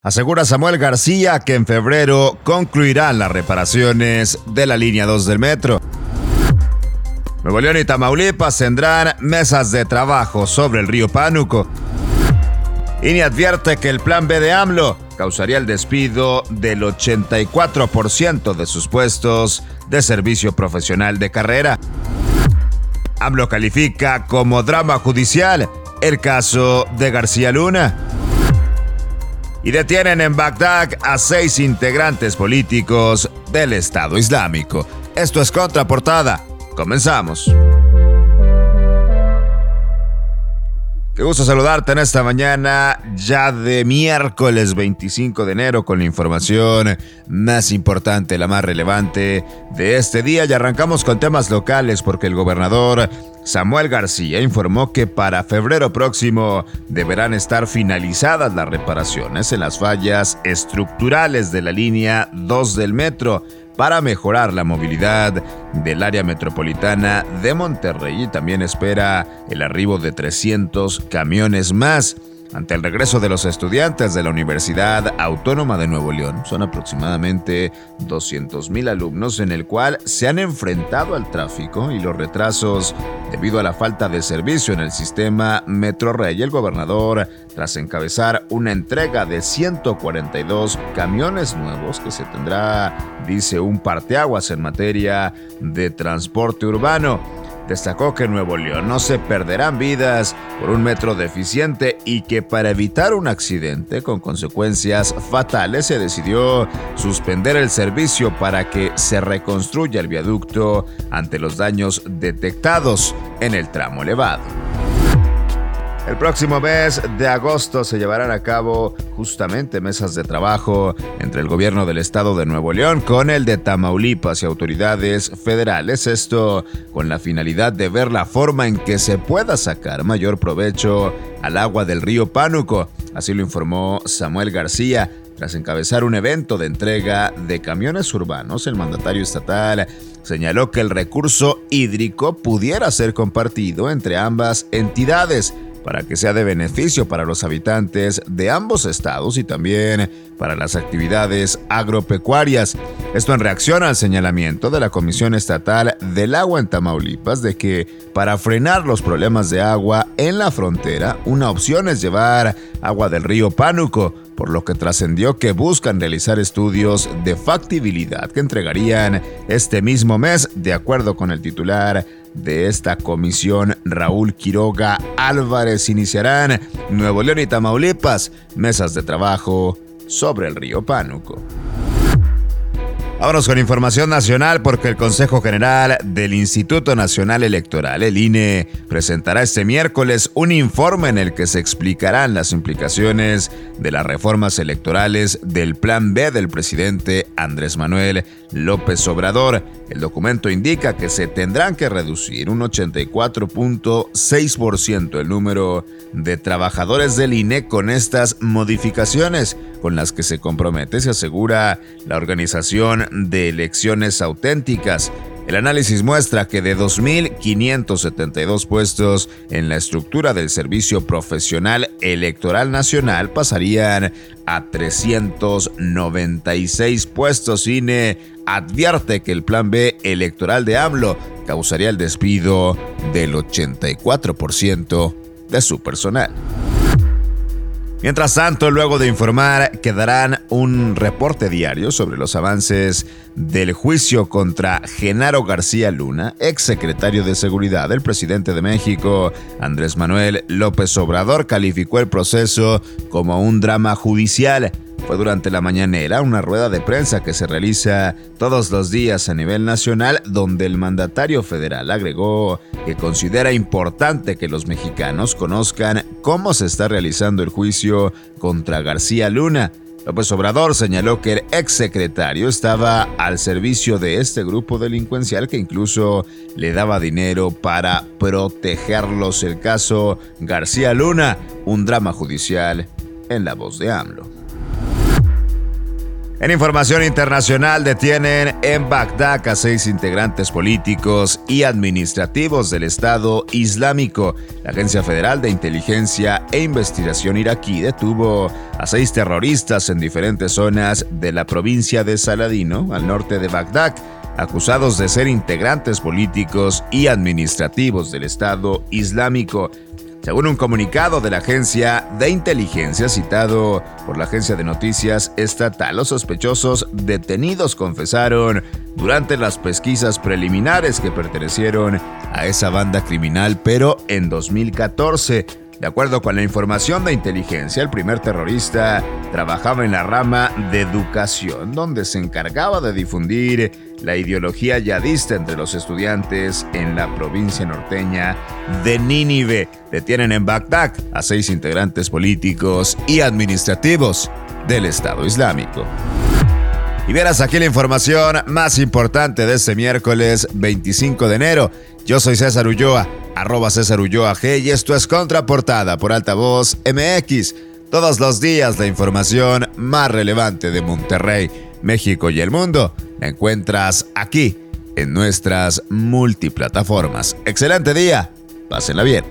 Asegura Samuel García que en febrero concluirán las reparaciones de la línea 2 del metro. Nuevo León y Tamaulipas tendrán mesas de trabajo sobre el río Pánuco. INE advierte que el plan B de AMLO causaría el despido del 84% de sus puestos de servicio profesional de carrera. AMLO califica como drama judicial el caso de García Luna. Y detienen en Bagdad a seis integrantes políticos del Estado Islámico. Esto es Contraportada. Comenzamos. Qué gusto saludarte en esta mañana ya de miércoles 25 de enero con la información más importante, la más relevante de este día. Y arrancamos con temas locales porque el gobernador Samuel García informó que para febrero próximo deberán estar finalizadas las reparaciones en las fallas estructurales de la línea 2 del metro para mejorar la movilidad del área metropolitana de Monterrey. Y también espera el arribo de 300 camiones más ante el regreso de los estudiantes de la Universidad Autónoma de Nuevo León. Son aproximadamente 200.000 alumnos en el cual se han enfrentado al tráfico y los retrasos debido a la falta de servicio en el sistema Metro Rey. El gobernador, tras encabezar una entrega de 142 camiones nuevos que se tendrá, dice, un parteaguas en materia de transporte urbano. Destacó que en Nuevo León no se perderán vidas por un metro deficiente y que para evitar un accidente con consecuencias fatales se decidió suspender el servicio para que se reconstruya el viaducto ante los daños detectados en el tramo elevado. El próximo mes de agosto se llevarán a cabo justamente mesas de trabajo entre el gobierno del estado de Nuevo León con el de Tamaulipas y autoridades federales. Esto con la finalidad de ver la forma en que se pueda sacar mayor provecho al agua del río Pánuco. Así lo informó Samuel García. Tras encabezar un evento de entrega de camiones urbanos, el mandatario estatal señaló que el recurso hídrico pudiera ser compartido entre ambas entidades para que sea de beneficio para los habitantes de ambos estados y también para las actividades agropecuarias. Esto en reacción al señalamiento de la Comisión Estatal del Agua en Tamaulipas de que para frenar los problemas de agua en la frontera, una opción es llevar agua del río Pánuco, por lo que trascendió que buscan realizar estudios de factibilidad que entregarían este mismo mes, de acuerdo con el titular de esta comisión, Raúl Quiroga Álvarez, iniciarán Nuevo León y Tamaulipas mesas de trabajo sobre el río Pánuco. Vámonos con información nacional porque el Consejo General del Instituto Nacional Electoral, el INE, presentará este miércoles un informe en el que se explicarán las implicaciones de las reformas electorales del Plan B del presidente Andrés Manuel López Obrador. El documento indica que se tendrán que reducir un 84.6% el número de trabajadores del INE con estas modificaciones, con las que se compromete, se asegura la organización de elecciones auténticas. El análisis muestra que de 2.572 puestos en la estructura del Servicio Profesional Electoral Nacional pasarían a 396 puestos. INE advierte que el plan B electoral de AMLO causaría el despido del 84% de su personal. Mientras tanto, luego de informar que darán un reporte diario sobre los avances del juicio contra Genaro García Luna, ex secretario de Seguridad del presidente de México, Andrés Manuel López Obrador, calificó el proceso como un drama judicial fue durante la mañanera una rueda de prensa que se realiza todos los días a nivel nacional donde el mandatario federal agregó que considera importante que los mexicanos conozcan cómo se está realizando el juicio contra García Luna. López Obrador señaló que el exsecretario estaba al servicio de este grupo delincuencial que incluso le daba dinero para protegerlos. El caso García Luna, un drama judicial en la voz de AMLO. En información internacional detienen en Bagdad a seis integrantes políticos y administrativos del Estado Islámico. La Agencia Federal de Inteligencia e Investigación iraquí detuvo a seis terroristas en diferentes zonas de la provincia de Saladino, al norte de Bagdad, acusados de ser integrantes políticos y administrativos del Estado Islámico. Según un comunicado de la agencia de inteligencia citado por la agencia de noticias estatal, los sospechosos detenidos confesaron durante las pesquisas preliminares que pertenecieron a esa banda criminal, pero en 2014 de acuerdo con la información de inteligencia, el primer terrorista trabajaba en la rama de educación, donde se encargaba de difundir la ideología yadista entre los estudiantes en la provincia norteña de Nínive. Detienen en Bagdad a seis integrantes políticos y administrativos del Estado Islámico. Y verás aquí la información más importante de este miércoles 25 de enero. Yo soy César Ulloa arroba César Ulloa G y esto es Contraportada por Altavoz MX. Todos los días la información más relevante de Monterrey, México y el mundo la encuentras aquí en nuestras multiplataformas. Excelente día, pásenla bien.